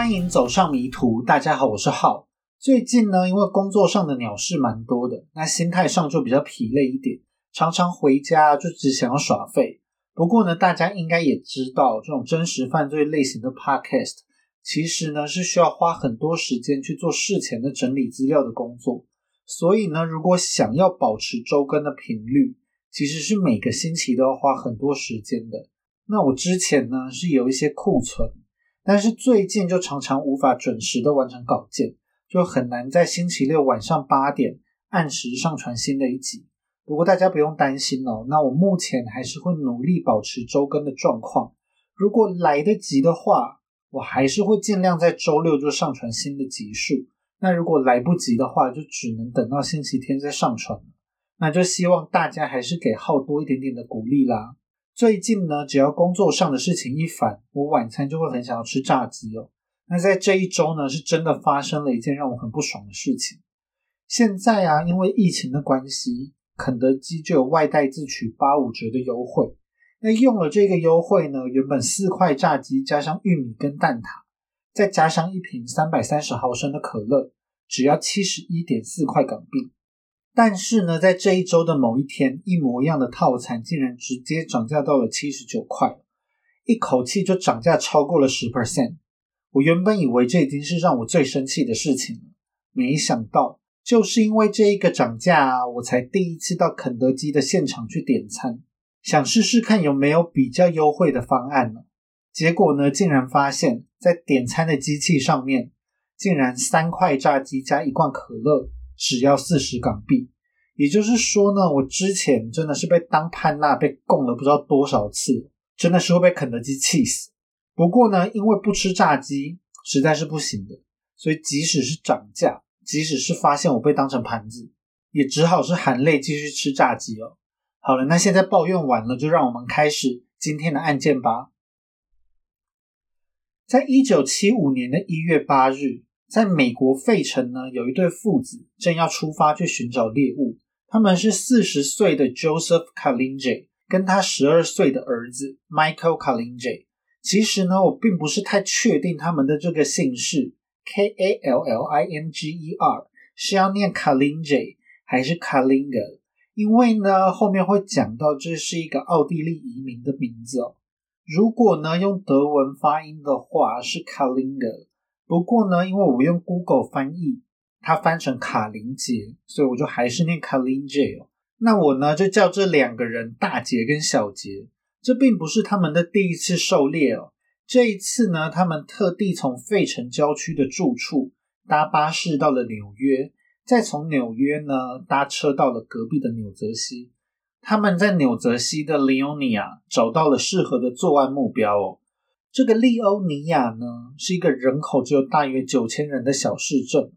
欢迎走上迷途。大家好，我是浩。最近呢，因为工作上的鸟事蛮多的，那心态上就比较疲累一点，常常回家就只想要耍废。不过呢，大家应该也知道，这种真实犯罪类型的 podcast，其实呢是需要花很多时间去做事前的整理资料的工作。所以呢，如果想要保持周更的频率，其实是每个星期都要花很多时间的。那我之前呢是有一些库存。但是最近就常常无法准时的完成稿件，就很难在星期六晚上八点按时上传新的一集。不过大家不用担心哦，那我目前还是会努力保持周更的状况。如果来得及的话，我还是会尽量在周六就上传新的集数。那如果来不及的话，就只能等到星期天再上传。那就希望大家还是给浩多一点点的鼓励啦。最近呢，只要工作上的事情一烦，我晚餐就会很想要吃炸鸡哦。那在这一周呢，是真的发生了一件让我很不爽的事情。现在啊，因为疫情的关系，肯德基就有外带自取八五折的优惠。那用了这个优惠呢，原本四块炸鸡加上玉米跟蛋挞，再加上一瓶三百三十毫升的可乐，只要七十一点四块港币。但是呢，在这一周的某一天，一模一样的套餐竟然直接涨价到了七十九块，一口气就涨价超过了十 percent。我原本以为这已经是让我最生气的事情了，没想到就是因为这一个涨价啊，我才第一次到肯德基的现场去点餐，想试试看有没有比较优惠的方案呢。结果呢，竟然发现，在点餐的机器上面，竟然三块炸鸡加一罐可乐。只要四十港币，也就是说呢，我之前真的是被当潘娜被供了不知道多少次，真的是会被肯德基气死。不过呢，因为不吃炸鸡实在是不行的，所以即使是涨价，即使是发现我被当成盘子，也只好是含泪继续吃炸鸡哦。好了，那现在抱怨完了，就让我们开始今天的案件吧。在一九七五年的一月八日。在美国费城呢，有一对父子正要出发去寻找猎物。他们是四十岁的 Joseph Kalinje 跟他十二岁的儿子 Michael Kalinje。其实呢，我并不是太确定他们的这个姓氏 K A L L I N G E R 是要念 Kalinje 还是 Kalinga，因为呢后面会讲到这是一个奥地利移民的名字哦。如果呢用德文发音的话是 Kalinga。不过呢，因为我用 Google 翻译，它翻成卡林杰，所以我就还是念卡林杰哦。那我呢就叫这两个人大杰跟小杰。这并不是他们的第一次狩猎哦。这一次呢，他们特地从费城郊区的住处搭巴士到了纽约，再从纽约呢搭车到了隔壁的纽泽西。他们在纽泽西的利欧尼亚找到了适合的作案目标哦。这个利欧尼亚呢，是一个人口只有大约九千人的小市镇。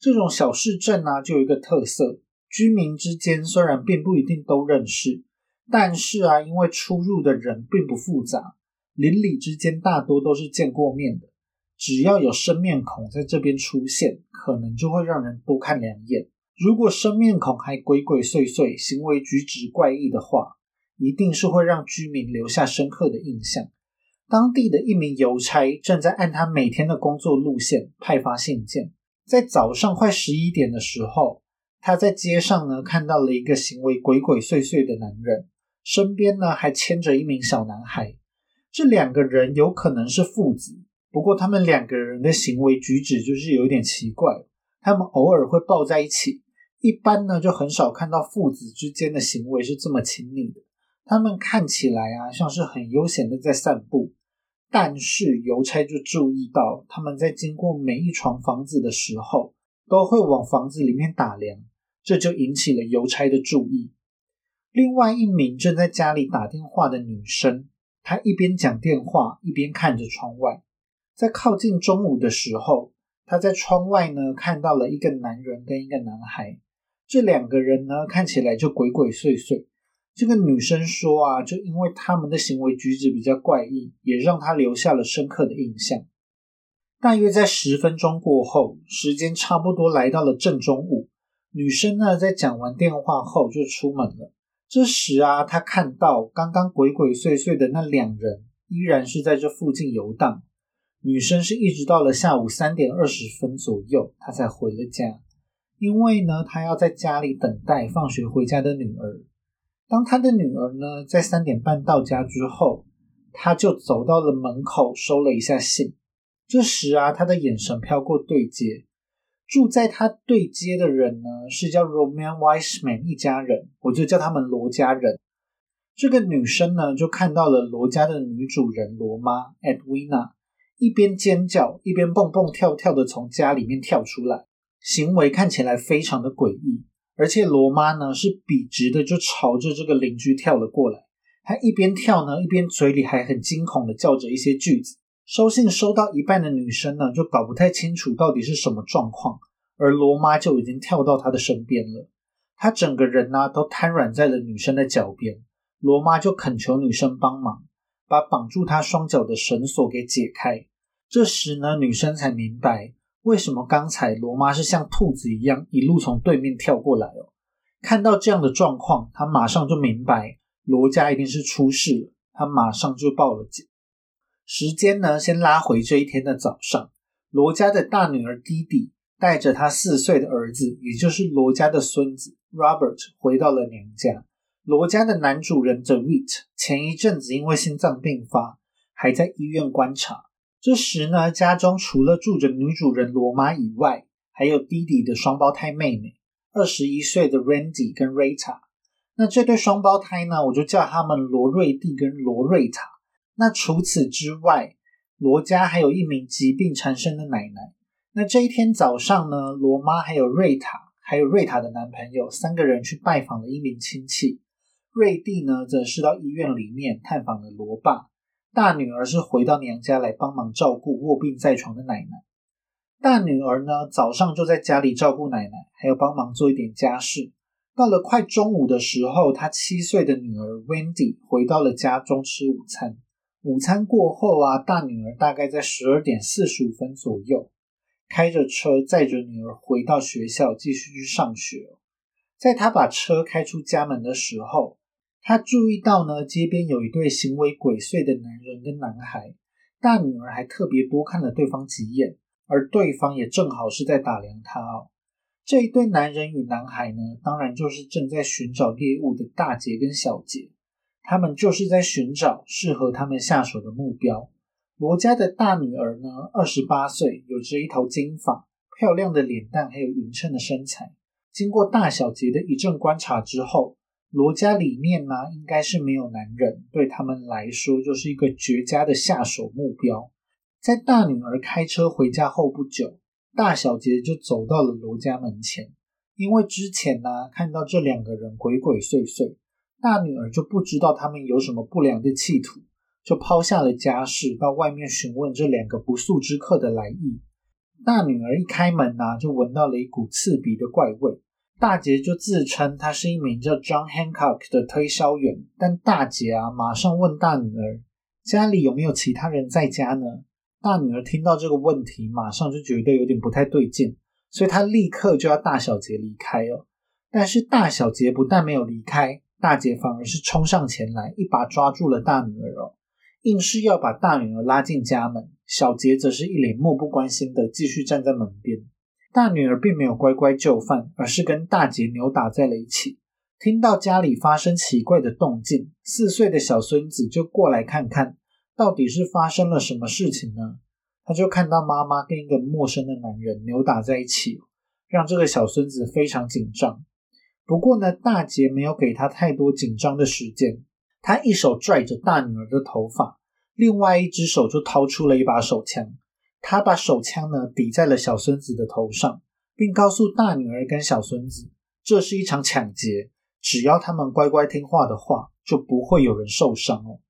这种小市镇呢，就有一个特色：居民之间虽然并不一定都认识，但是啊，因为出入的人并不复杂，邻里之间大多都是见过面的。只要有生面孔在这边出现，可能就会让人多看两眼。如果生面孔还鬼鬼祟祟、行为举止怪异的话，一定是会让居民留下深刻的印象。当地的一名邮差正在按他每天的工作路线派发信件。在早上快十一点的时候，他在街上呢看到了一个行为鬼鬼祟祟的男人，身边呢还牵着一名小男孩。这两个人有可能是父子，不过他们两个人的行为举止就是有点奇怪。他们偶尔会抱在一起，一般呢就很少看到父子之间的行为是这么亲密的。他们看起来啊像是很悠闲的在散步。但是邮差就注意到，他们在经过每一幢房子的时候，都会往房子里面打量，这就引起了邮差的注意。另外一名正在家里打电话的女生，她一边讲电话，一边看着窗外。在靠近中午的时候，她在窗外呢看到了一个男人跟一个男孩，这两个人呢看起来就鬼鬼祟祟。这个女生说啊，就因为他们的行为举止比较怪异，也让她留下了深刻的印象。大约在十分钟过后，时间差不多来到了正中午，女生呢在讲完电话后就出门了。这时啊，她看到刚刚鬼鬼祟祟的那两人依然是在这附近游荡。女生是一直到了下午三点二十分左右，她才回了家。因为呢，她要在家里等待放学回家的女儿。当他的女儿呢在三点半到家之后，他就走到了门口收了一下信。这时啊，他的眼神飘过对街，住在他对街的人呢是叫 Roman Wiseman 一家人，我就叫他们罗家人。这个女生呢就看到了罗家的女主人罗妈 Edwina。一边尖叫，一边蹦蹦跳跳的从家里面跳出来，行为看起来非常的诡异。而且罗妈呢是笔直的就朝着这个邻居跳了过来，她一边跳呢，一边嘴里还很惊恐的叫着一些句子。收信收到一半的女生呢就搞不太清楚到底是什么状况，而罗妈就已经跳到她的身边了，她整个人呢都瘫软在了女生的脚边。罗妈就恳求女生帮忙，把绑住她双脚的绳索给解开。这时呢，女生才明白为什么刚才罗妈是像兔子一样一路从对面跳过来哦。看到这样的状况，她马上就明白罗家一定是出事了，她马上就报了警。时间呢，先拉回这一天的早上，罗家的大女儿弟弟带着他四岁的儿子，也就是罗家的孙子 Robert 回到了娘家。罗家的男主人 David 前一阵子因为心脏病发，还在医院观察。这时呢，家中除了住着女主人罗妈以外，还有弟弟的双胞胎妹妹，二十一岁的 Randy 跟 Rita。那这对双胞胎呢，我就叫他们罗瑞蒂跟罗瑞塔。那除此之外，罗家还有一名疾病缠身的奶奶。那这一天早上呢，罗妈还有瑞塔，还有瑞塔的男朋友三个人去拜访了一名亲戚。瑞蒂呢，则是到医院里面探访了罗爸。大女儿是回到娘家来帮忙照顾卧病在床的奶奶。大女儿呢，早上就在家里照顾奶奶，还有帮忙做一点家事。到了快中午的时候，她七岁的女儿 Wendy 回到了家中吃午餐。午餐过后啊，大女儿大概在十二点四十五分左右，开着车载着女儿回到学校继续去上学。在她把车开出家门的时候，他注意到呢，街边有一对行为鬼祟的男人跟男孩，大女儿还特别多看了对方几眼，而对方也正好是在打量他哦。这一对男人与男孩呢，当然就是正在寻找猎物的大杰跟小杰，他们就是在寻找适合他们下手的目标。罗家的大女儿呢，二十八岁，有着一头金发，漂亮的脸蛋，还有匀称的身材。经过大小杰的一阵观察之后。罗家里面呢，应该是没有男人，对他们来说就是一个绝佳的下手目标。在大女儿开车回家后不久，大小姐就走到了罗家门前。因为之前呢，看到这两个人鬼鬼祟祟，大女儿就不知道他们有什么不良的企图，就抛下了家事，到外面询问这两个不速之客的来意。大女儿一开门呢，就闻到了一股刺鼻的怪味。大杰就自称他是一名叫 John Hancock 的推销员，但大杰啊马上问大女儿家里有没有其他人在家呢？大女儿听到这个问题，马上就觉得有点不太对劲，所以她立刻就要大小杰离开哦。但是大小杰不但没有离开，大杰反而是冲上前来，一把抓住了大女儿哦，硬是要把大女儿拉进家门。小杰则是一脸漠不关心的继续站在门边。大女儿并没有乖乖就范，而是跟大姐扭打在了一起。听到家里发生奇怪的动静，四岁的小孙子就过来看看到底是发生了什么事情呢？他就看到妈妈跟一个陌生的男人扭打在一起，让这个小孙子非常紧张。不过呢，大姐没有给他太多紧张的时间，他一手拽着大女儿的头发，另外一只手就掏出了一把手枪。他把手枪呢抵在了小孙子的头上，并告诉大女儿跟小孙子，这是一场抢劫，只要他们乖乖听话的话，就不会有人受伤哦。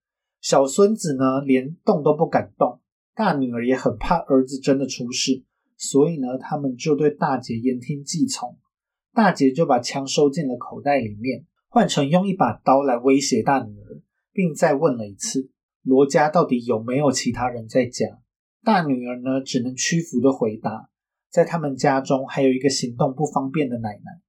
小孙子呢连动都不敢动，大女儿也很怕儿子真的出事，所以呢他们就对大姐言听计从。大姐就把枪收进了口袋里面，换成用一把刀来威胁大女儿，并再问了一次罗家到底有没有其他人在家。大女儿呢，只能屈服的回答，在他们家中还有一个行动不方便的奶奶。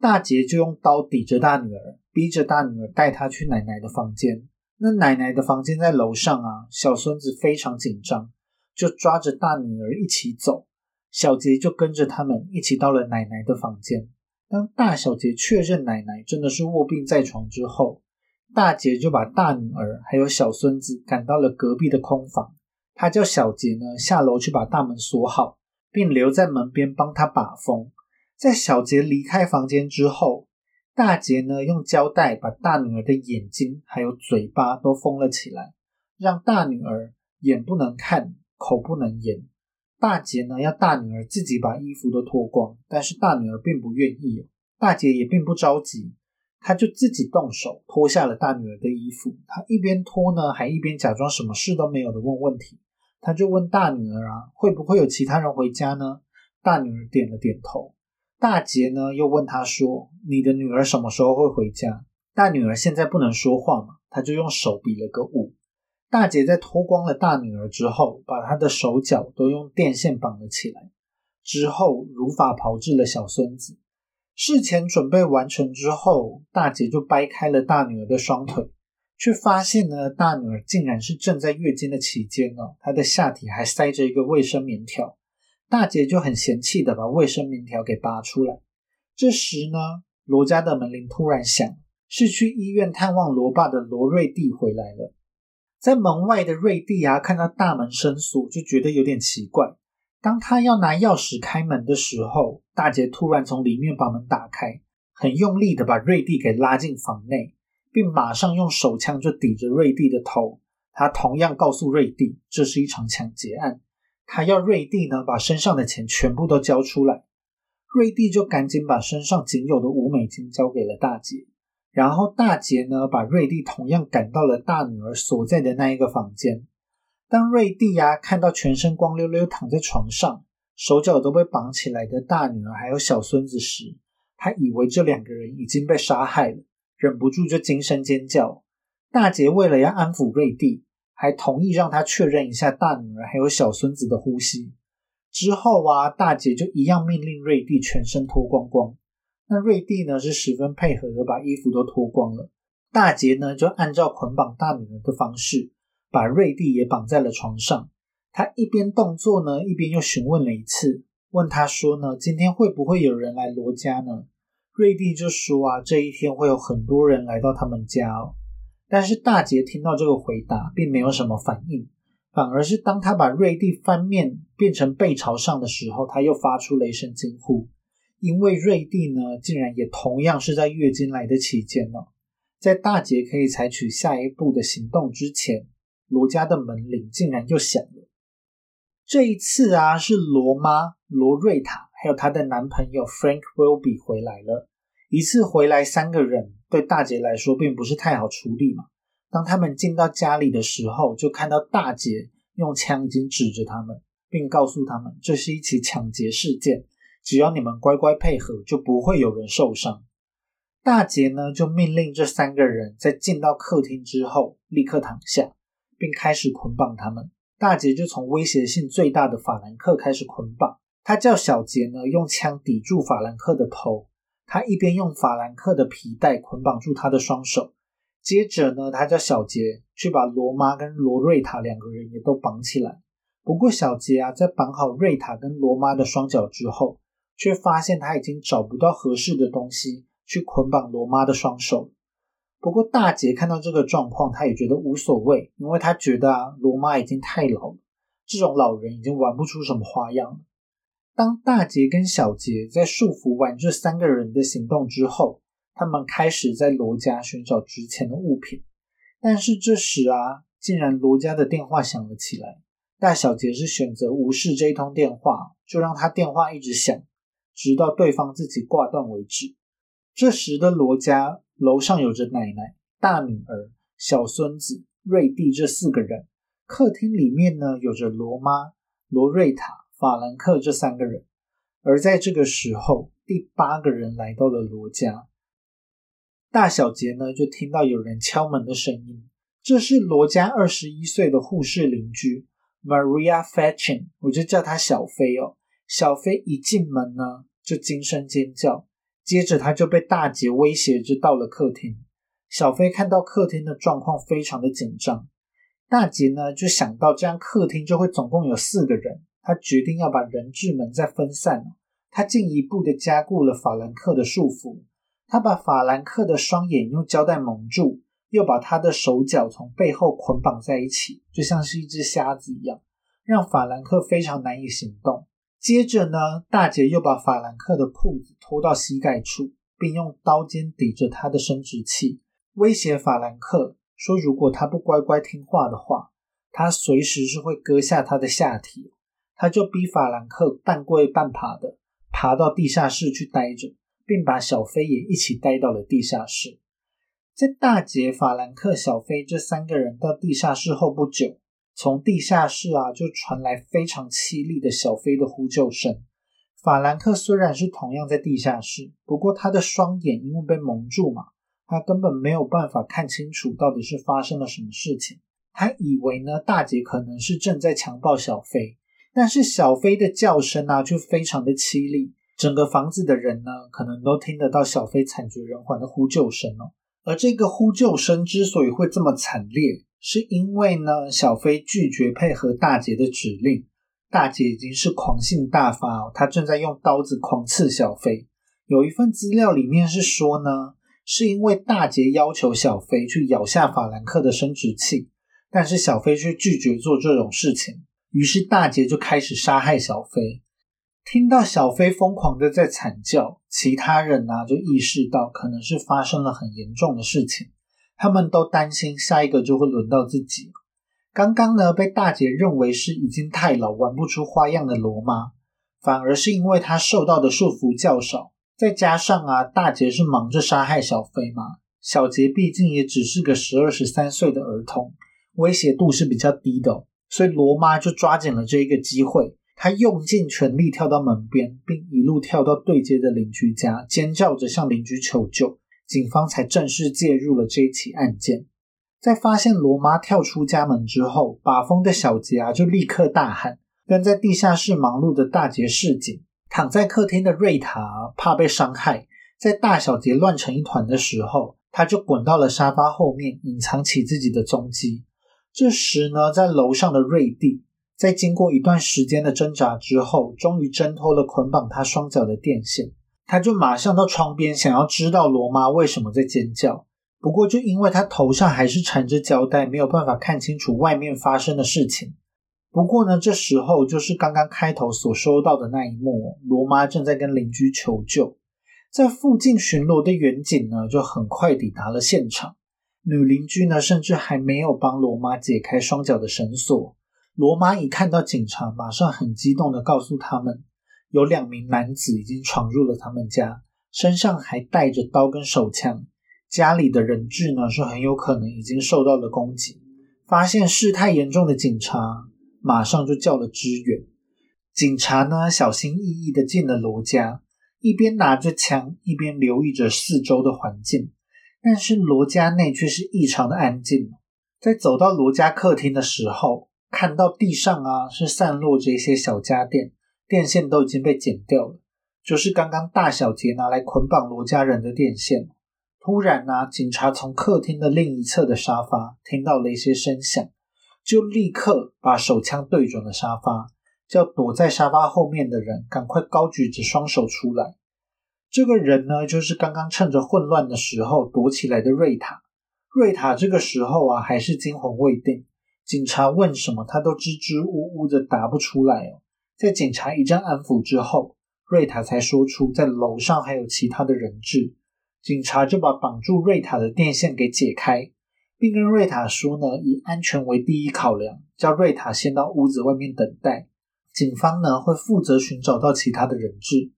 大杰就用刀抵着大女儿，逼着大女儿带她去奶奶的房间。那奶奶的房间在楼上啊，小孙子非常紧张，就抓着大女儿一起走。小杰就跟着他们一起到了奶奶的房间。当大小杰确认奶奶真的是卧病在床之后，大杰就把大女儿还有小孙子赶到了隔壁的空房。他叫小杰呢下楼去把大门锁好，并留在门边帮他把风。在小杰离开房间之后，大杰呢用胶带把大女儿的眼睛还有嘴巴都封了起来，让大女儿眼不能看，口不能言。大杰呢要大女儿自己把衣服都脱光，但是大女儿并不愿意。大杰也并不着急。他就自己动手脱下了大女儿的衣服，他一边脱呢，还一边假装什么事都没有的问问题。他就问大女儿啊，会不会有其他人回家呢？大女儿点了点头。大姐呢又问他说：“你的女儿什么时候会回家？”大女儿现在不能说话嘛，他就用手比了个五。大姐在脱光了大女儿之后，把她的手脚都用电线绑了起来，之后如法炮制了小孙子。事前准备完成之后，大姐就掰开了大女儿的双腿，却发现呢，大女儿竟然是正在月经的期间呢，她的下体还塞着一个卫生棉条。大姐就很嫌弃的把卫生棉条给拔出来。这时呢，罗家的门铃突然响，是去医院探望罗爸的罗瑞蒂回来了。在门外的瑞蒂啊，看到大门生锁，就觉得有点奇怪。当他要拿钥匙开门的时候，大姐突然从里面把门打开，很用力的把瑞蒂给拉进房内，并马上用手枪就抵着瑞蒂的头。他同样告诉瑞蒂，这是一场抢劫案，他要瑞蒂呢把身上的钱全部都交出来。瑞蒂就赶紧把身上仅有的五美金交给了大姐，然后大姐呢把瑞蒂同样赶到了大女儿所在的那一个房间。当瑞蒂呀看到全身光溜溜躺在床上，手脚都被绑起来的大女儿还有小孙子时，他以为这两个人已经被杀害了，忍不住就惊声尖叫。大姐为了要安抚瑞蒂，还同意让他确认一下大女儿还有小孙子的呼吸。之后啊，大姐就一样命令瑞蒂全身脱光光。那瑞蒂呢是十分配合的，把衣服都脱光了。大姐呢就按照捆绑大女儿的方式。把瑞蒂也绑在了床上，他一边动作呢，一边又询问了一次，问他说呢，今天会不会有人来罗家呢？瑞蒂就说啊，这一天会有很多人来到他们家哦。但是大杰听到这个回答，并没有什么反应，反而是当他把瑞蒂翻面变成背朝上的时候，他又发出了一声惊呼，因为瑞蒂呢，竟然也同样是在月经来的期间呢，在大杰可以采取下一步的行动之前。罗家的门铃竟然又响了。这一次啊，是罗妈罗瑞塔还有她的男朋友 Frank Willby 回来了。一次回来三个人，对大姐来说并不是太好处理嘛。当他们进到家里的时候，就看到大姐用枪已经指着他们，并告诉他们这是一起抢劫事件，只要你们乖乖配合，就不会有人受伤。大姐呢，就命令这三个人在进到客厅之后立刻躺下。并开始捆绑他们。大杰就从威胁性最大的法兰克开始捆绑。他叫小杰呢用枪抵住法兰克的头。他一边用法兰克的皮带捆绑住他的双手。接着呢，他叫小杰去把罗妈跟罗瑞塔两个人也都绑起来。不过小杰啊，在绑好瑞塔跟罗妈的双脚之后，却发现他已经找不到合适的东西去捆绑罗妈的双手。不过大杰看到这个状况，他也觉得无所谓，因为他觉得啊，罗妈已经太老了，这种老人已经玩不出什么花样了。当大杰跟小杰在束缚完这三个人的行动之后，他们开始在罗家寻找值钱的物品。但是这时啊，竟然罗家的电话响了起来。大小杰是选择无视这一通电话，就让他电话一直响，直到对方自己挂断为止。这时的罗家。楼上有着奶奶、大女儿、小孙子瑞蒂这四个人，客厅里面呢有着罗妈、罗瑞塔、法兰克这三个人。而在这个时候，第八个人来到了罗家。大小杰呢就听到有人敲门的声音，这是罗家二十一岁的护士邻居 Maria Fetchin，我就叫她小飞哦。小飞一进门呢就惊声尖叫。接着他就被大姐威胁着到了客厅。小飞看到客厅的状况非常的紧张，大杰呢就想到这样客厅就会总共有四个人，他决定要把人质们再分散。他进一步的加固了法兰克的束缚，他把法兰克的双眼用胶带蒙住，又把他的手脚从背后捆绑在一起，就像是一只瞎子一样，让法兰克非常难以行动。接着呢，大姐又把法兰克的裤子拖到膝盖处，并用刀尖抵着他的生殖器，威胁法兰克说：“如果他不乖乖听话的话，他随时是会割下他的下体。”他就逼法兰克半跪半爬的爬到地下室去待着，并把小飞也一起带到了地下室。在大姐、法兰克、小飞这三个人到地下室后不久。从地下室啊，就传来非常凄厉的小飞的呼救声。法兰克虽然是同样在地下室，不过他的双眼因为被蒙住嘛，他根本没有办法看清楚到底是发生了什么事情。他以为呢，大姐可能是正在强暴小飞，但是小飞的叫声啊，却非常的凄厉，整个房子的人呢，可能都听得到小飞惨绝人寰的呼救声哦。而这个呼救声之所以会这么惨烈，是因为呢，小飞拒绝配合大姐的指令。大姐已经是狂性大发哦，她正在用刀子狂刺小飞。有一份资料里面是说呢，是因为大姐要求小飞去咬下法兰克的生殖器，但是小飞却拒绝做这种事情，于是大姐就开始杀害小飞。听到小飞疯狂的在惨叫，其他人呢就意识到可能是发生了很严重的事情。他们都担心下一个就会轮到自己。刚刚呢，被大姐认为是已经太老玩不出花样的罗妈，反而是因为她受到的束缚较少，再加上啊，大姐是忙着杀害小飞嘛，小杰毕竟也只是个十二十三岁的儿童，威胁度是比较低的，所以罗妈就抓紧了这一个机会，她用尽全力跳到门边，并一路跳到对街的邻居家，尖叫着向邻居求救。警方才正式介入了这一起案件。在发现罗妈跳出家门之后，把风的小杰啊就立刻大喊，跟在地下室忙碌的大杰示警。躺在客厅的瑞塔怕被伤害，在大小杰乱成一团的时候，他就滚到了沙发后面，隐藏起自己的踪迹。这时呢，在楼上的瑞蒂，在经过一段时间的挣扎之后，终于挣脱了捆绑他双脚的电线。他就马上到窗边，想要知道罗妈为什么在尖叫。不过，就因为他头上还是缠着胶带，没有办法看清楚外面发生的事情。不过呢，这时候就是刚刚开头所收到的那一幕，罗妈正在跟邻居求救。在附近巡逻的远警呢，就很快抵达了现场。女邻居呢，甚至还没有帮罗妈解开双脚的绳索。罗妈一看到警察，马上很激动的告诉他们。有两名男子已经闯入了他们家，身上还带着刀跟手枪。家里的人质呢，是很有可能已经受到了攻击。发现事态严重的警察马上就叫了支援。警察呢，小心翼翼的进了罗家，一边拿着枪，一边留意着四周的环境。但是罗家内却是异常的安静。在走到罗家客厅的时候，看到地上啊是散落着一些小家电。电线都已经被剪掉了，就是刚刚大小杰拿来捆绑罗家人的电线。突然呢，警察从客厅的另一侧的沙发听到了一些声响，就立刻把手枪对准了沙发，叫躲在沙发后面的人赶快高举着双手出来。这个人呢，就是刚刚趁着混乱的时候躲起来的瑞塔。瑞塔这个时候啊，还是惊魂未定，警察问什么，他都支支吾吾的答不出来哦。在警察一阵安抚之后，瑞塔才说出在楼上还有其他的人质。警察就把绑住瑞塔的电线给解开，并跟瑞塔说呢，以安全为第一考量，叫瑞塔先到屋子外面等待。警方呢会负责寻找到其他的人质。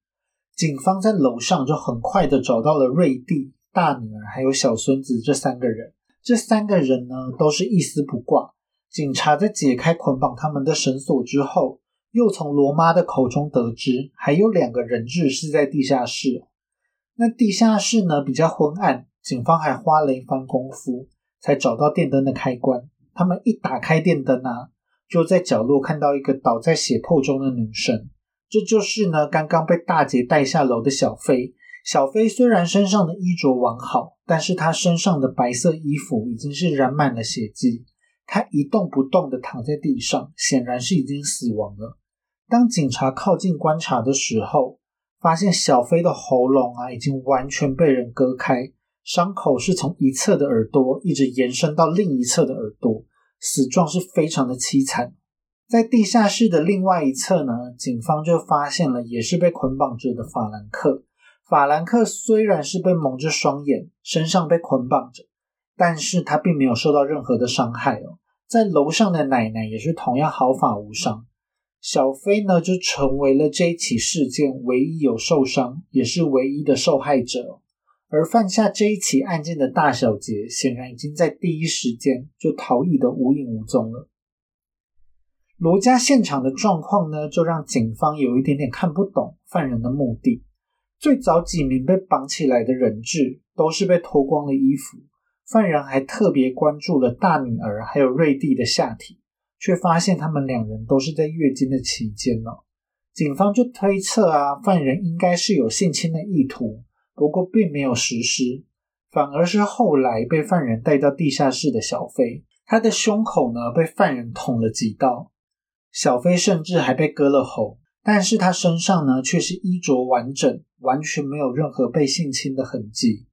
警方在楼上就很快的找到了瑞蒂、大女儿还有小孙子这三个人。这三个人呢都是一丝不挂。警察在解开捆绑他们的绳索之后。又从罗妈的口中得知，还有两个人质是在地下室。那地下室呢比较昏暗，警方还花了一番功夫才找到电灯的开关。他们一打开电灯啊，就在角落看到一个倒在血泊中的女生。这就是呢刚刚被大姐带下楼的小飞。小飞虽然身上的衣着完好，但是他身上的白色衣服已经是染满了血迹。他一动不动地躺在地上，显然是已经死亡了。当警察靠近观察的时候，发现小飞的喉咙啊已经完全被人割开，伤口是从一侧的耳朵一直延伸到另一侧的耳朵，死状是非常的凄惨。在地下室的另外一侧呢，警方就发现了也是被捆绑着的法兰克。法兰克虽然是被蒙着双眼，身上被捆绑着，但是他并没有受到任何的伤害哦。在楼上的奶奶也是同样毫发无伤。小飞呢，就成为了这一起事件唯一有受伤，也是唯一的受害者。而犯下这一起案件的大小杰，显然已经在第一时间就逃逸的无影无踪了。罗家现场的状况呢，就让警方有一点点看不懂犯人的目的。最早几名被绑起来的人质都是被脱光了衣服，犯人还特别关注了大女儿还有瑞蒂的下体，却发现他们两人都是在月经的期间呢。警方就推测啊，犯人应该是有性侵的意图，不过并没有实施，反而是后来被犯人带到地下室的小飞，他的胸口呢被犯人捅了几刀。小飞甚至还被割了喉，但是他身上呢却是衣着完整，完全没有任何被性侵的痕迹。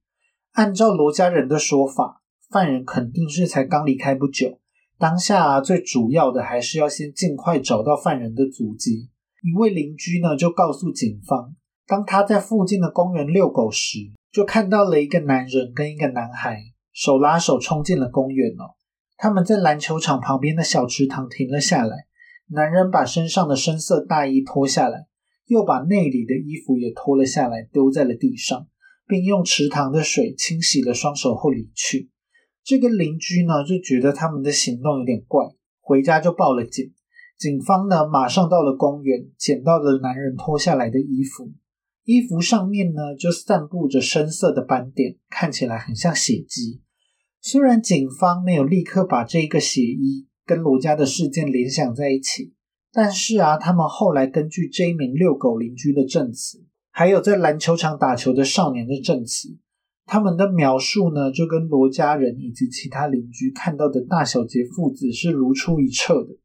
按照罗家人的说法，犯人肯定是才刚离开不久。当下最主要的还是要先尽快找到犯人的足迹。一位邻居呢就告诉警方，当他在附近的公园遛狗时，就看到了一个男人跟一个男孩手拉手冲进了公园哦。他们在篮球场旁边的小池塘停了下来。男人把身上的深色大衣脱下来，又把内里的衣服也脱了下来，丢在了地上，并用池塘的水清洗了双手后离去。这个邻居呢，就觉得他们的行动有点怪，回家就报了警。警方呢，马上到了公园，捡到了男人脱下来的衣服，衣服上面呢，就散布着深色的斑点，看起来很像血迹。虽然警方没有立刻把这个血衣。跟罗家的事件联想在一起，但是啊，他们后来根据这一名遛狗邻居的证词，还有在篮球场打球的少年的证词，他们的描述呢，就跟罗家人以及其他邻居看到的大小杰父子是如出一辙的。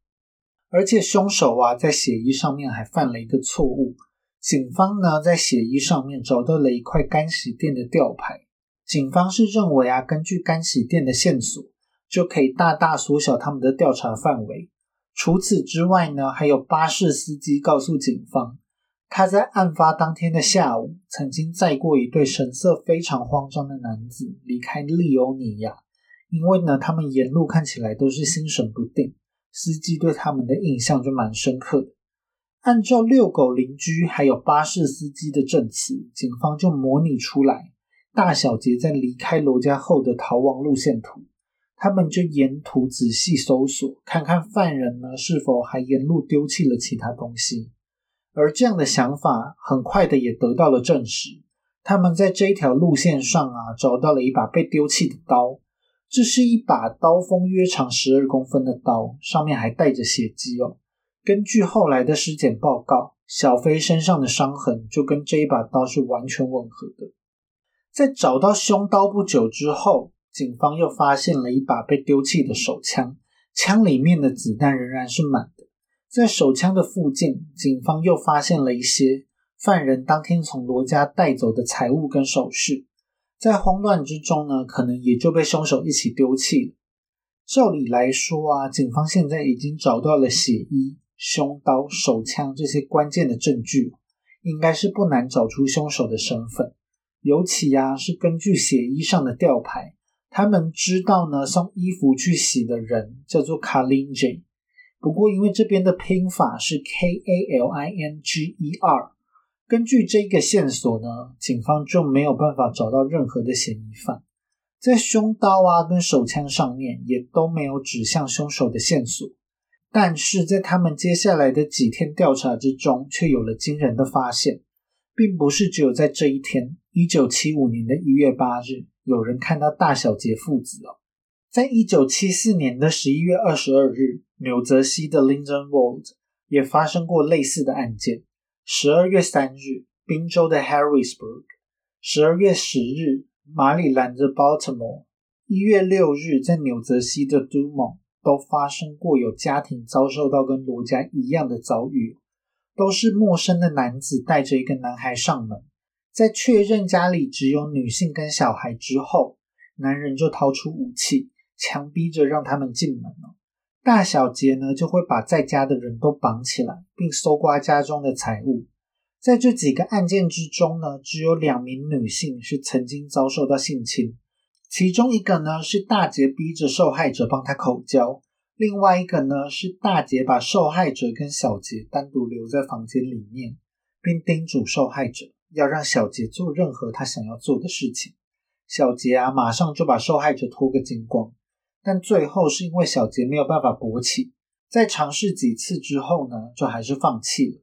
而且凶手啊，在血衣上面还犯了一个错误，警方呢在血衣上面找到了一块干洗店的吊牌，警方是认为啊，根据干洗店的线索。就可以大大缩小他们的调查范围。除此之外呢，还有巴士司机告诉警方，他在案发当天的下午曾经载过一对神色非常慌张的男子离开利欧尼亚，因为呢，他们沿路看起来都是心神不定，司机对他们的印象就蛮深刻的。按照遛狗邻居还有巴士司机的证词，警方就模拟出来大小杰在离开罗家后的逃亡路线图。他们就沿途仔细搜索，看看犯人呢是否还沿路丢弃了其他东西。而这样的想法很快的也得到了证实。他们在这一条路线上啊，找到了一把被丢弃的刀。这是一把刀锋约长十二公分的刀，上面还带着血迹哦。根据后来的尸检报告，小飞身上的伤痕就跟这一把刀是完全吻合的。在找到凶刀不久之后。警方又发现了一把被丢弃的手枪，枪里面的子弹仍然是满的。在手枪的附近，警方又发现了一些犯人当天从罗家带走的财物跟首饰。在慌乱之中呢，可能也就被凶手一起丢弃了。照理来说啊，警方现在已经找到了血衣、凶刀、手枪这些关键的证据，应该是不难找出凶手的身份。尤其啊，是根据血衣上的吊牌。他们知道呢，送衣服去洗的人叫做 Kalinge，不过因为这边的拼法是 K A L I N G E R，根据这个线索呢，警方就没有办法找到任何的嫌疑犯，在凶刀啊跟手枪上面也都没有指向凶手的线索，但是在他们接下来的几天调查之中，却有了惊人的发现，并不是只有在这一天，一九七五年的一月八日。有人看到大小杰父子哦，在一九七四年的十一月二十二日，纽泽西的 Lindenwold 也发生过类似的案件。十二月三日，宾州的 Harrisburg；十二月十日，马里兰的 Baltimore；一月六日，在纽泽西的 Dumont 都发生过有家庭遭受到跟罗家一样的遭遇，都是陌生的男子带着一个男孩上门，在确认家里只有女性跟小孩之后，男人就掏出武器，强逼着让他们进门了。大小杰呢就会把在家的人都绑起来，并搜刮家中的财物。在这几个案件之中呢，只有两名女性是曾经遭受到性侵。其中一个呢是大杰逼着受害者帮他口交，另外一个呢是大杰把受害者跟小杰单独留在房间里面，并叮嘱受害者要让小杰做任何他想要做的事情。小杰啊，马上就把受害者脱个精光，但最后是因为小杰没有办法勃起，在尝试几次之后呢，就还是放弃了。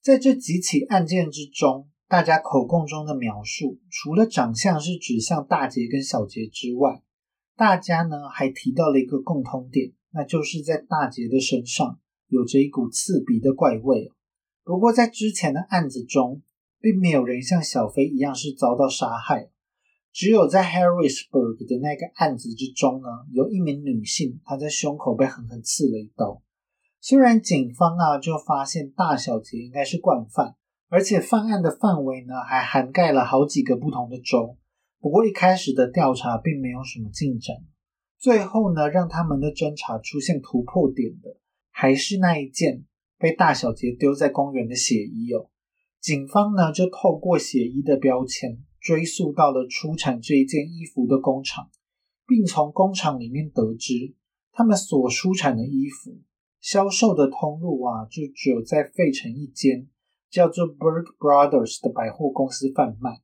在这几起案件之中。大家口供中的描述，除了长相是指向大杰跟小杰之外，大家呢还提到了一个共通点，那就是在大杰的身上有着一股刺鼻的怪味。不过在之前的案子中，并没有人像小飞一样是遭到杀害，只有在 Harrisburg 的那个案子之中呢，有一名女性她在胸口被狠狠刺了一刀。虽然警方啊就发现大小杰应该是惯犯。而且犯案的范围呢，还涵盖了好几个不同的州。不过一开始的调查并没有什么进展。最后呢，让他们的侦查出现突破点的，还是那一件被大小杰丢在公园的血衣哦。警方呢，就透过血衣的标签，追溯到了出产这一件衣服的工厂，并从工厂里面得知，他们所出产的衣服销售的通路啊，就只有在费城一间。叫做 Berg Brothers 的百货公司贩卖。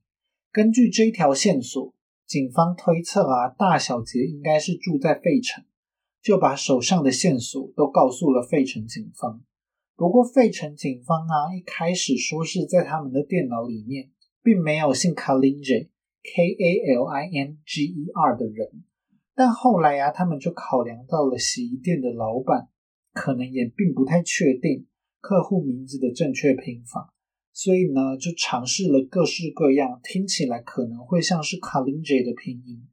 根据这一条线索，警方推测啊，大小杰应该是住在费城，就把手上的线索都告诉了费城警方。不过，费城警方啊，一开始说是在他们的电脑里面，并没有姓 Kalinger（K-A-L-I-N-G-E-R） 的人。但后来啊，他们就考量到了洗衣店的老板，可能也并不太确定。客户名字的正确拼法，所以呢，就尝试了各式各样听起来可能会像是 Kalinger 的拼音，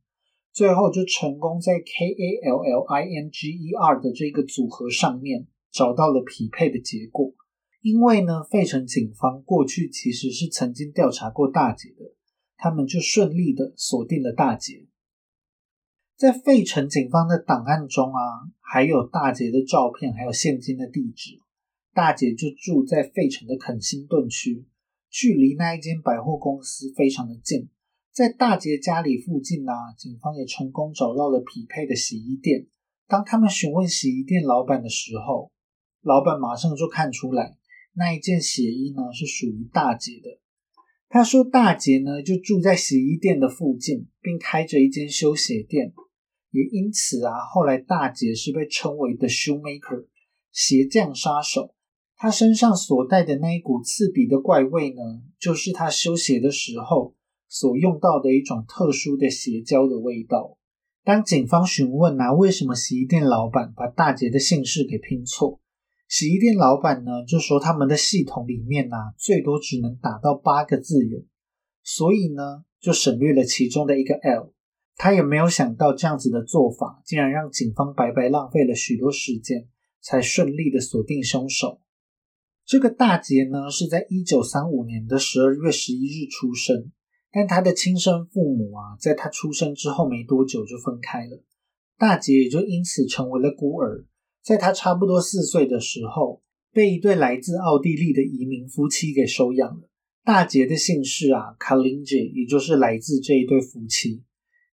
最后就成功在 K A L L I N G E R 的这个组合上面找到了匹配的结果。因为呢，费城警方过去其实是曾经调查过大姐的，他们就顺利的锁定了大姐。在费城警方的档案中啊，还有大姐的照片，还有现金的地址。大姐就住在费城的肯辛顿区，距离那一间百货公司非常的近。在大姐家里附近啊，警方也成功找到了匹配的洗衣店。当他们询问洗衣店老板的时候，老板马上就看出来那一件血衣呢是属于大姐的。他说大姐呢就住在洗衣店的附近，并开着一间修鞋店，也因此啊，后来大姐是被称为的 shoemaker 鞋匠杀手。他身上所带的那一股刺鼻的怪味呢，就是他修鞋的时候所用到的一种特殊的鞋胶的味道。当警方询问啊，为什么洗衣店老板把大姐的姓氏给拼错，洗衣店老板呢就说他们的系统里面呢最多只能打到八个字元，所以呢就省略了其中的一个 L。他也没有想到这样子的做法，竟然让警方白白浪费了许多时间，才顺利的锁定凶手。这个大杰呢，是在一九三五年的十二月十一日出生，但他的亲生父母啊，在他出生之后没多久就分开了，大杰也就因此成为了孤儿。在他差不多四岁的时候，被一对来自奥地利的移民夫妻给收养了。大杰的姓氏啊，卡林杰，也就是来自这一对夫妻。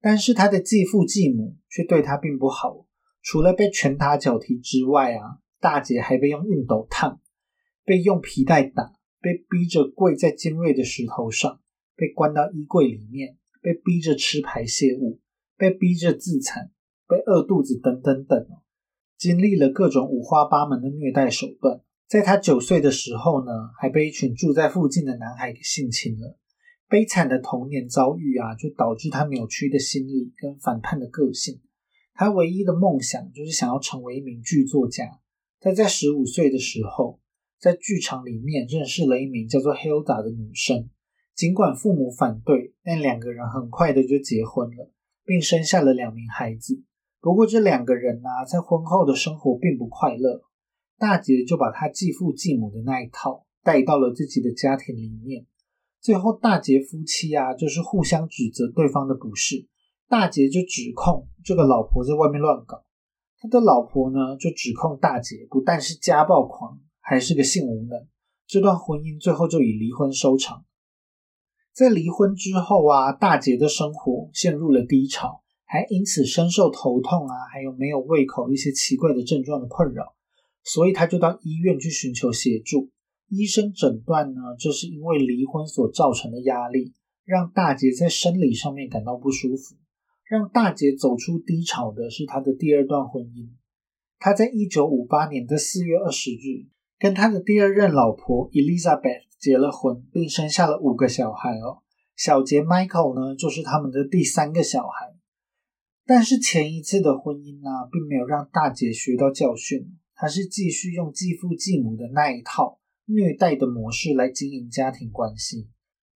但是他的继父继母却对他并不好，除了被拳打脚踢之外啊，大杰还被用熨斗烫。被用皮带打，被逼着跪在尖锐的石头上，被关到衣柜里面，被逼着吃排泄物，被逼着自残，被饿肚子，等等等经历了各种五花八门的虐待手段。在他九岁的时候呢，还被一群住在附近的男孩给性侵了。悲惨的童年遭遇啊，就导致他扭曲的心理跟反叛的个性。他唯一的梦想就是想要成为一名剧作家。他在十五岁的时候。在剧场里面认识了一名叫做 Hilda 的女生，尽管父母反对，但两个人很快的就结婚了，并生下了两名孩子。不过这两个人啊，在婚后的生活并不快乐。大姐就把她继父继母的那一套带到了自己的家庭里面。最后，大姐夫妻啊，就是互相指责对方的不是。大姐就指控这个老婆在外面乱搞，他的老婆呢就指控大姐不但是家暴狂，还是个性无能。这段婚姻最后就以离婚收场。在离婚之后啊，大姐的生活陷入了低潮，还因此深受头痛啊，还有没有胃口一些奇怪的症状的困扰，所以他就到医院去寻求协助。医生诊断呢，这是因为离婚所造成的压力，让大姐在生理上面感到不舒服。让大姐走出低潮的是她的第二段婚姻。她在一九五八年的四月二十日。跟他的第二任老婆 Elizabeth 结了婚，并生下了五个小孩哦。小杰 Michael 呢，就是他们的第三个小孩。但是前一次的婚姻呢，并没有让大姐学到教训，她是继续用继父继母的那一套虐待的模式来经营家庭关系。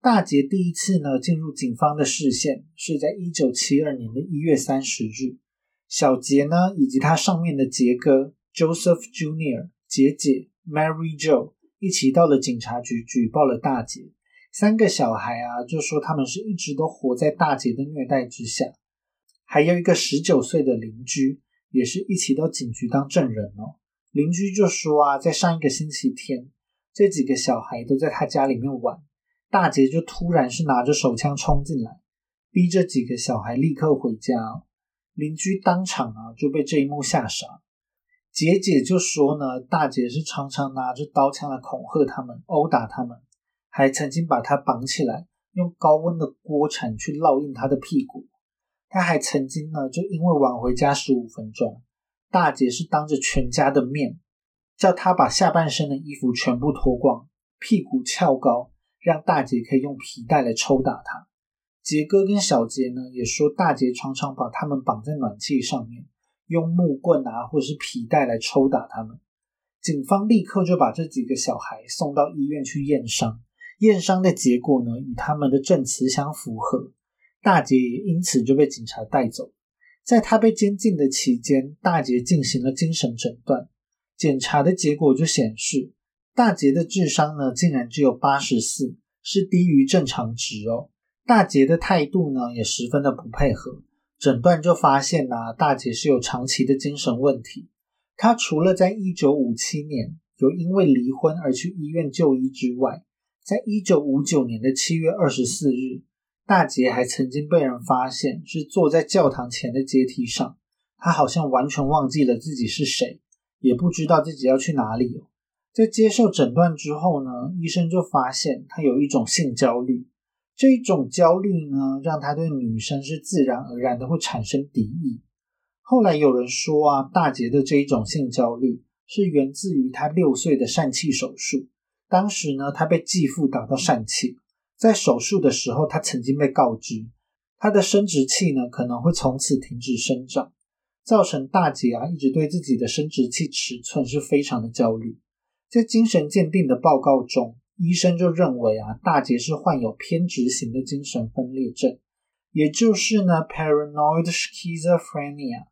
大姐第一次呢进入警方的视线，是在一九七二年的一月三十日。小杰呢，以及他上面的杰哥 Joseph Junior 杰姐。Mary Jo 一起到了警察局举报了大姐。三个小孩啊，就说他们是一直都活在大姐的虐待之下。还有一个十九岁的邻居，也是一起到警局当证人哦。邻居就说啊，在上一个星期天，这几个小孩都在他家里面玩，大姐就突然是拿着手枪冲进来，逼这几个小孩立刻回家。邻居当场啊就被这一幕吓傻。姐姐就说呢，大姐是常常拿着刀枪来恐吓他们、殴打他们，还曾经把他绑起来，用高温的锅铲去烙印他的屁股。他还曾经呢，就因为晚回家十五分钟，大姐是当着全家的面，叫他把下半身的衣服全部脱光，屁股翘高，让大姐可以用皮带来抽打他。杰哥跟小杰呢，也说大姐常常把他们绑在暖气上面。用木棍啊，或是皮带来抽打他们。警方立刻就把这几个小孩送到医院去验伤，验伤的结果呢，与他们的证词相符合。大姐也因此就被警察带走。在他被监禁的期间，大姐进行了精神诊断，检查的结果就显示，大姐的智商呢，竟然只有八十四，是低于正常值哦。大姐的态度呢，也十分的不配合。诊断就发现呐，大姐是有长期的精神问题。她除了在一九五七年有因为离婚而去医院就医之外，在一九五九年的七月二十四日，大姐还曾经被人发现是坐在教堂前的阶梯上。她好像完全忘记了自己是谁，也不知道自己要去哪里。在接受诊断之后呢，医生就发现她有一种性焦虑。这一种焦虑呢，让他对女生是自然而然的会产生敌意。后来有人说啊，大杰的这一种性焦虑是源自于他六岁的疝气手术。当时呢，他被继父打到疝气，在手术的时候，他曾经被告知他的生殖器呢可能会从此停止生长，造成大姐啊一直对自己的生殖器尺寸是非常的焦虑。在精神鉴定的报告中。医生就认为啊，大姐是患有偏执型的精神分裂症，也就是呢，paranoid schizophrenia。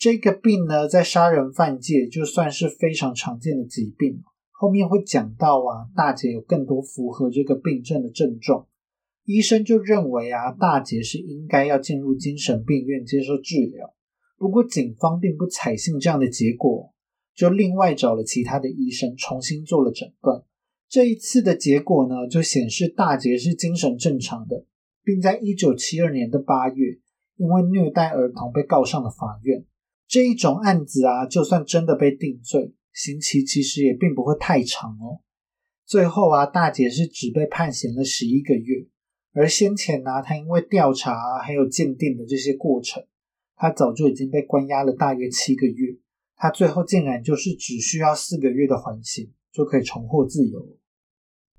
这个病呢，在杀人犯界就算是非常常见的疾病了。后面会讲到啊，大姐有更多符合这个病症的症状。医生就认为啊，大姐是应该要进入精神病院接受治疗。不过警方并不采信这样的结果，就另外找了其他的医生重新做了诊断。这一次的结果呢，就显示大姐是精神正常的，并在一九七二年的八月，因为虐待儿童被告上了法院。这一种案子啊，就算真的被定罪，刑期其实也并不会太长哦。最后啊，大姐是只被判刑了十一个月，而先前呢，她因为调查还有鉴定的这些过程，他早就已经被关押了大约七个月。他最后竟然就是只需要四个月的缓刑。就可以重获自由。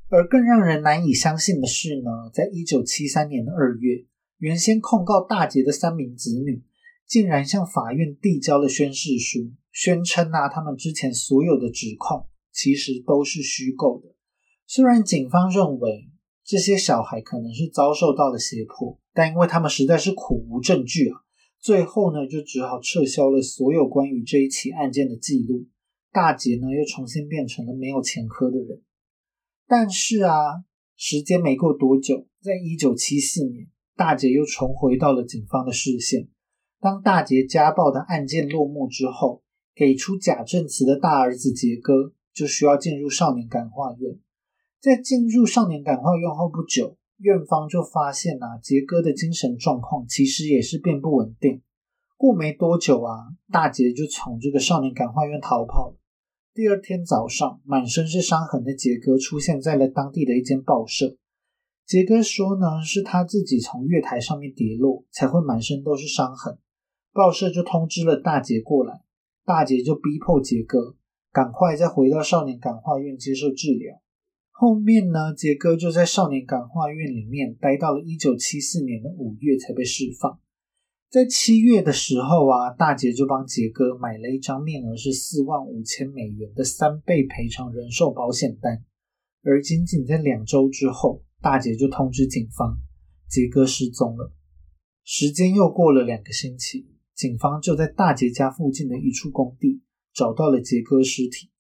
而更让人难以相信的是呢，在一九七三年的二月，原先控告大姐的三名子女，竟然向法院递交了宣誓书，宣称啊，他们之前所有的指控其实都是虚构的。虽然警方认为这些小孩可能是遭受到了胁迫，但因为他们实在是苦无证据啊，最后呢，就只好撤销了所有关于这一起案件的记录。大姐呢，又重新变成了没有前科的人。但是啊，时间没过多久，在一九七四年，大姐又重回到了警方的视线。当大杰家暴的案件落幕之后，给出假证词的大儿子杰哥就需要进入少年感化院。在进入少年感化院后不久，院方就发现啊，杰哥的精神状况其实也是并不稳定。过没多久啊，大杰就从这个少年感化院逃跑了。第二天早上，满身是伤痕的杰哥出现在了当地的一间报社。杰哥说呢，是他自己从月台上面跌落，才会满身都是伤痕。报社就通知了大姐过来，大姐就逼迫杰哥赶快再回到少年感化院接受治疗。后面呢，杰哥就在少年感化院里面待到了一九七四年的五月才被释放。在七月的时候啊，大姐就帮杰哥买了一张面额是四万五千美元的三倍赔偿人寿保险单。而仅仅在两周之后，大姐就通知警方，杰哥失踪了。时间又过了两个星期，警方就在大杰家附近的一处工地找到了杰哥尸体。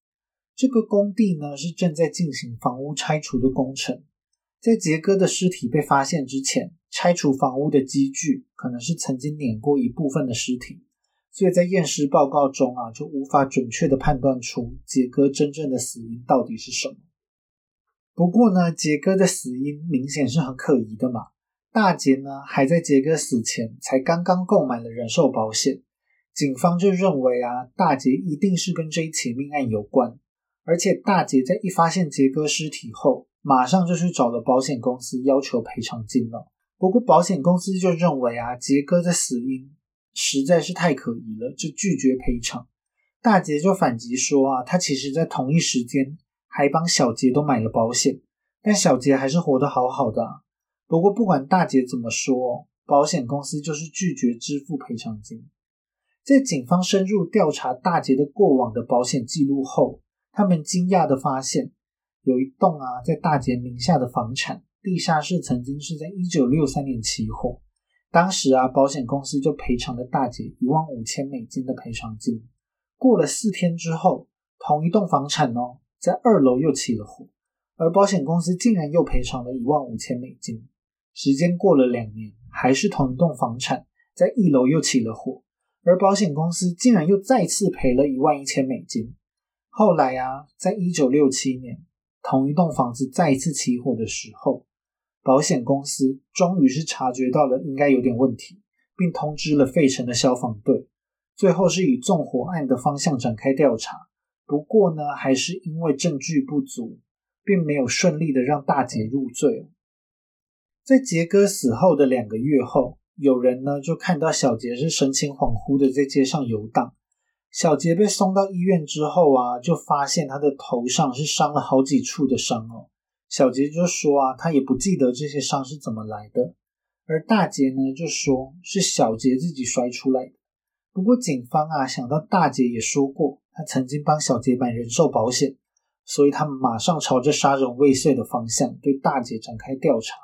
这个工地呢是正在进行房屋拆除的工程，在杰哥的尸体被发现之前，拆除房屋的机具可能是曾经碾过一部分的尸体，所以在验尸报告中啊就无法准确的判断出杰哥真正的死因到底是什么。不过呢，杰哥的死因明显是很可疑的嘛。大杰呢还在杰哥死前才刚刚购买了人寿保险，警方就认为啊大杰一定是跟这一起命案有关。而且大杰在一发现杰哥尸体后，马上就去找了保险公司要求赔偿金了。不过保险公司就认为啊，杰哥的死因实在是太可疑了，就拒绝赔偿。大杰就反击说啊，他其实在同一时间还帮小杰都买了保险，但小杰还是活得好好的。不过不管大姐怎么说，保险公司就是拒绝支付赔偿金。在警方深入调查大姐的过往的保险记录后，他们惊讶地发现，有一栋啊，在大姐名下的房产地下室，曾经是在一九六三年起火。当时啊，保险公司就赔偿了大姐一万五千美金的赔偿金。过了四天之后，同一栋房产哦，在二楼又起了火，而保险公司竟然又赔偿了一万五千美金。时间过了两年，还是同一栋房产，在一楼又起了火，而保险公司竟然又再次赔了一万一千美金。后来啊，在一九六七年，同一栋房子再一次起火的时候，保险公司终于是察觉到了应该有点问题，并通知了费城的消防队。最后是以纵火案的方向展开调查。不过呢，还是因为证据不足，并没有顺利的让大姐入罪。在杰哥死后的两个月后，有人呢就看到小杰是神情恍惚的在街上游荡。小杰被送到医院之后啊，就发现他的头上是伤了好几处的伤哦。小杰就说啊，他也不记得这些伤是怎么来的。而大杰呢，就说是小杰自己摔出来的。不过警方啊，想到大杰也说过他曾经帮小杰买人寿保险，所以他们马上朝着杀人未遂的方向对大杰展开调查。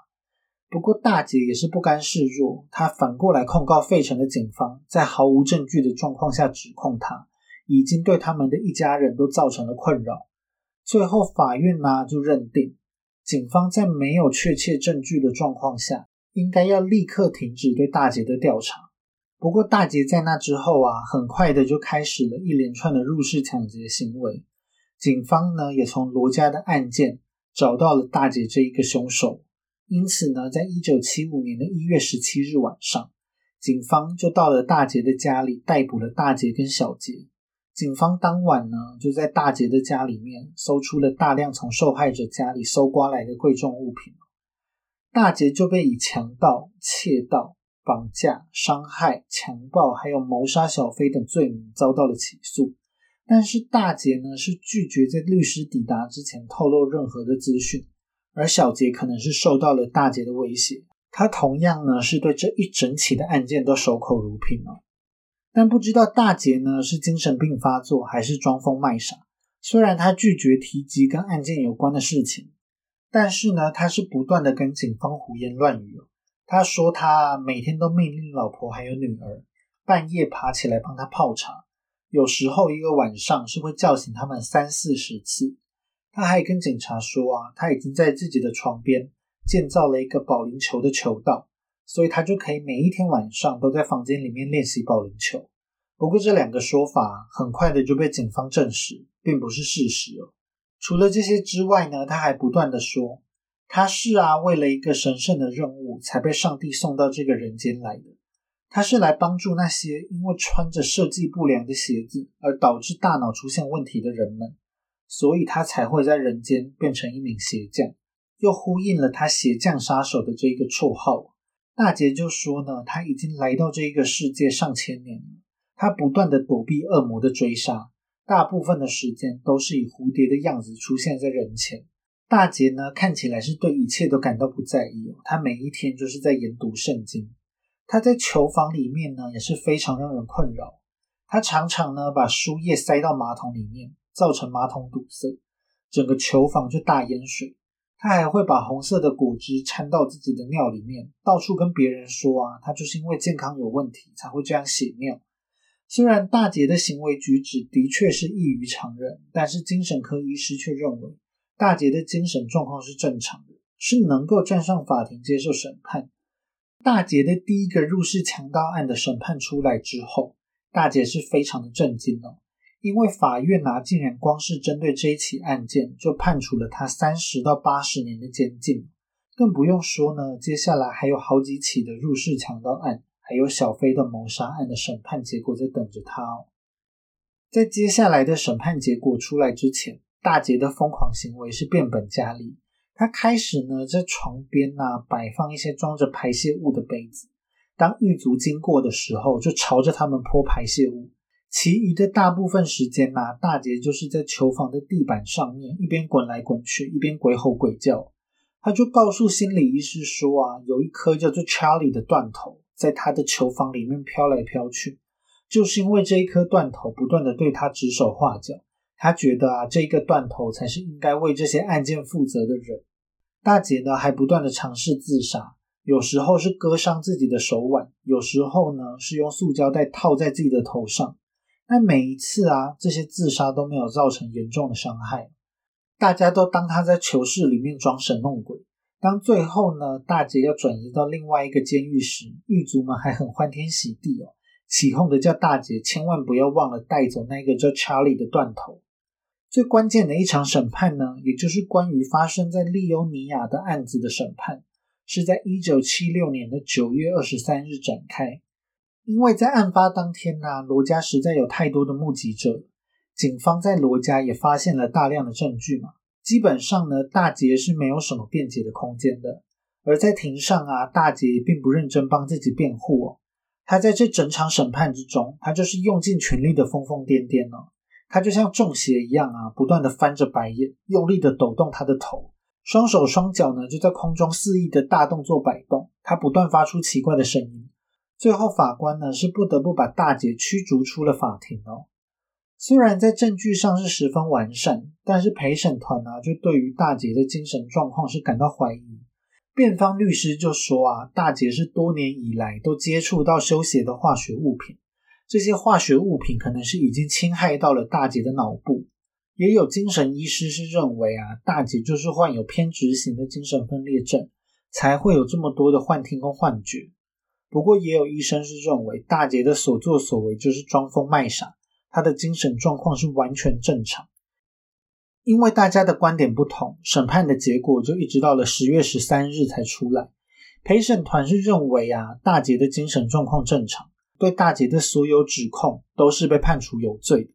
不过大姐也是不甘示弱，她反过来控告费城的警方，在毫无证据的状况下指控他，已经对他们的一家人都造成了困扰。最后法院呢就认定，警方在没有确切证据的状况下，应该要立刻停止对大姐的调查。不过大姐在那之后啊，很快的就开始了一连串的入室抢劫行为。警方呢也从罗家的案件找到了大姐这一个凶手。因此呢，在一九七五年的一月十七日晚上，警方就到了大杰的家里，逮捕了大杰跟小杰。警方当晚呢，就在大杰的家里面搜出了大量从受害者家里搜刮来的贵重物品。大杰就被以强盗、窃盗、绑架、伤害、强暴，还有谋杀小飞等罪名遭到了起诉。但是大杰呢，是拒绝在律师抵达之前透露任何的资讯。而小杰可能是受到了大杰的威胁，他同样呢是对这一整起的案件都守口如瓶哦。但不知道大杰呢是精神病发作还是装疯卖傻。虽然他拒绝提及跟案件有关的事情，但是呢他是不断的跟警方胡言乱语哦。他说他每天都命令老婆还有女儿半夜爬起来帮他泡茶，有时候一个晚上是会叫醒他们三四十次。他还跟警察说啊，他已经在自己的床边建造了一个保龄球的球道，所以他就可以每一天晚上都在房间里面练习保龄球。不过这两个说法很快的就被警方证实，并不是事实哦。除了这些之外呢，他还不断的说，他是啊，为了一个神圣的任务才被上帝送到这个人间来的。他是来帮助那些因为穿着设计不良的鞋子而导致大脑出现问题的人们。所以他才会在人间变成一名鞋匠，又呼应了他“鞋匠杀手”的这一个绰号。大杰就说呢，他已经来到这个世界上千年了，他不断的躲避恶魔的追杀，大部分的时间都是以蝴蝶的样子出现在人前。大杰呢，看起来是对一切都感到不在意哦，他每一天就是在研读圣经。他在囚房里面呢，也是非常让人困扰，他常常呢把书页塞到马桶里面。造成马桶堵塞，整个球房就大淹水。他还会把红色的果汁掺到自己的尿里面，到处跟别人说啊，他就是因为健康有问题才会这样血尿。虽然大杰的行为举止的确是异于常人，但是精神科医师却认为大杰的精神状况是正常的，是能够站上法庭接受审判。大杰的第一个入室强盗案的审判出来之后，大杰是非常的震惊哦。因为法院呐，竟然光是针对这一起案件就判处了他三十到八十年的监禁，更不用说呢，接下来还有好几起的入室强盗案，还有小飞的谋杀案的审判结果在等着他哦。在接下来的审判结果出来之前，大杰的疯狂行为是变本加厉。他开始呢，在床边呐摆放一些装着排泄物的杯子，当狱卒经过的时候，就朝着他们泼排泄物。其余的大部分时间呐，大姐就是在囚房的地板上面一边滚来滚去，一边鬼吼鬼叫。他就告诉心理医师说啊，有一颗叫做 Charlie 的断头在他的囚房里面飘来飘去，就是因为这一颗断头不断的对他指手画脚，他觉得啊，这个断头才是应该为这些案件负责的人。大姐呢，还不断的尝试自杀，有时候是割伤自己的手腕，有时候呢是用塑胶袋套在自己的头上。但每一次啊，这些自杀都没有造成严重的伤害，大家都当他在囚室里面装神弄鬼。当最后呢，大姐要转移到另外一个监狱时，狱卒们还很欢天喜地哦，起哄的叫大姐千万不要忘了带走那个叫查理的断头。最关键的一场审判呢，也就是关于发生在利欧尼亚的案子的审判，是在一九七六年的九月二十三日展开。因为在案发当天呢，罗家实在有太多的目击者，警方在罗家也发现了大量的证据嘛。基本上呢，大杰是没有什么辩解的空间的。而在庭上啊，大杰也并不认真帮自己辩护哦。他在这整场审判之中，他就是用尽全力的疯疯癫癫哦。他就像中邪一样啊，不断的翻着白眼，用力的抖动他的头，双手双脚呢就在空中肆意的大动作摆动，他不断发出奇怪的声音。最后，法官呢是不得不把大姐驱逐出了法庭哦。虽然在证据上是十分完善，但是陪审团呢就对于大姐的精神状况是感到怀疑。辩方律师就说啊，大姐是多年以来都接触到修鞋的化学物品，这些化学物品可能是已经侵害到了大姐的脑部。也有精神医师是认为啊，大姐就是患有偏执型的精神分裂症，才会有这么多的幻听跟幻觉。不过，也有医生是认为大杰的所作所为就是装疯卖傻，他的精神状况是完全正常。因为大家的观点不同，审判的结果就一直到了十月十三日才出来。陪审团是认为啊，大杰的精神状况正常，对大杰的所有指控都是被判处有罪的。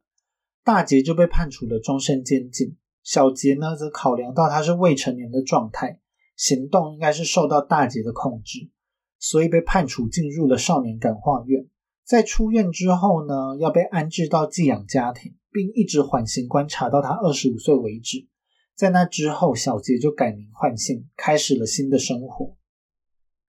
大杰就被判处了终身监禁，小杰呢则考量到他是未成年的状态，行动应该是受到大杰的控制。所以被判处进入了少年感化院，在出院之后呢，要被安置到寄养家庭，并一直缓刑观察到他二十五岁为止。在那之后，小杰就改名换姓，开始了新的生活。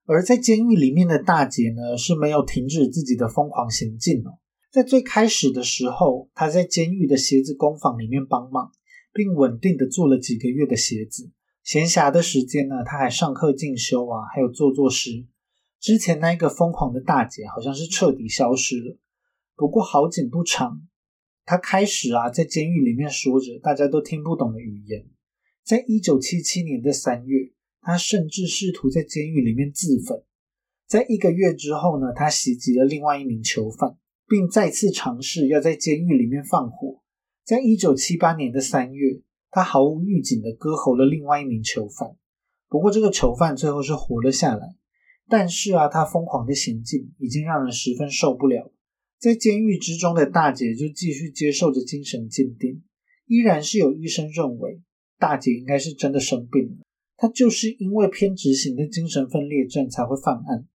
而在监狱里面的大杰呢，是没有停止自己的疯狂行径哦。在最开始的时候，他在监狱的鞋子工坊里面帮忙，并稳定的做了几个月的鞋子。闲暇的时间呢，他还上课进修啊，还有做做诗。之前那一个疯狂的大姐好像是彻底消失了。不过好景不长，她开始啊在监狱里面说着大家都听不懂的语言。在一九七七年的三月，她甚至试图在监狱里面自焚。在一个月之后呢，她袭击了另外一名囚犯，并再次尝试要在监狱里面放火。在一九七八年的三月，她毫无预警的割喉了另外一名囚犯。不过这个囚犯最后是活了下来。但是啊，他疯狂的行径已经让人十分受不了。在监狱之中的大姐就继续接受着精神鉴定，依然是有医生认为大姐应该是真的生病了。她就是因为偏执型的精神分裂症才会犯案。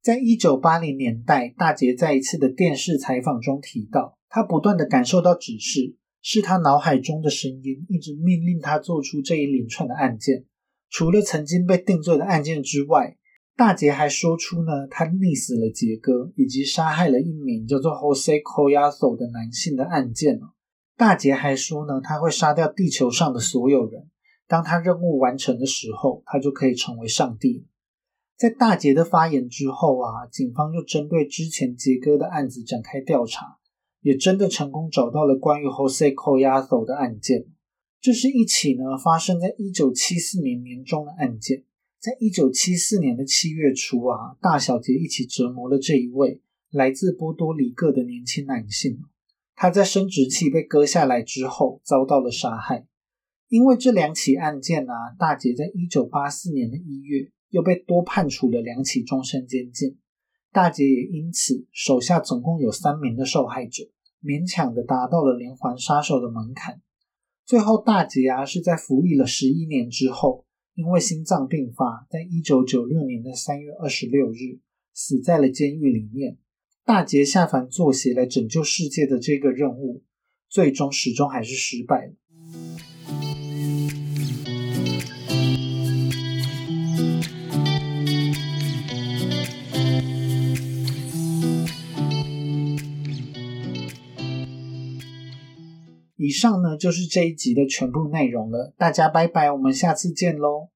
在一九八零年代，大姐在一次的电视采访中提到，她不断的感受到指示，是她脑海中的声音一直命令她做出这一连串的案件。除了曾经被定罪的案件之外，大杰还说出呢，他溺死了杰哥，以及杀害了一名叫做 Jose Coyazo 的男性的案件大杰还说呢，他会杀掉地球上的所有人。当他任务完成的时候，他就可以成为上帝。在大杰的发言之后啊，警方就针对之前杰哥的案子展开调查，也真的成功找到了关于 Jose Coyazo 的案件。这是一起呢发生在一九七四年年中的案件。在一九七四年的七月初啊，大小杰一起折磨了这一位来自波多黎各的年轻男性。他在生殖器被割下来之后遭到了杀害。因为这两起案件啊，大姐在一九八四年的一月又被多判处了两起终身监禁。大姐也因此手下总共有三名的受害者，勉强的达到了连环杀手的门槛。最后，大姐啊是在服役了十一年之后。因为心脏病发，在一九九六年的三月二十六日，死在了监狱里面。大劫下凡做邪来拯救世界的这个任务，最终始终还是失败了。以上呢就是这一集的全部内容了，大家拜拜，我们下次见喽。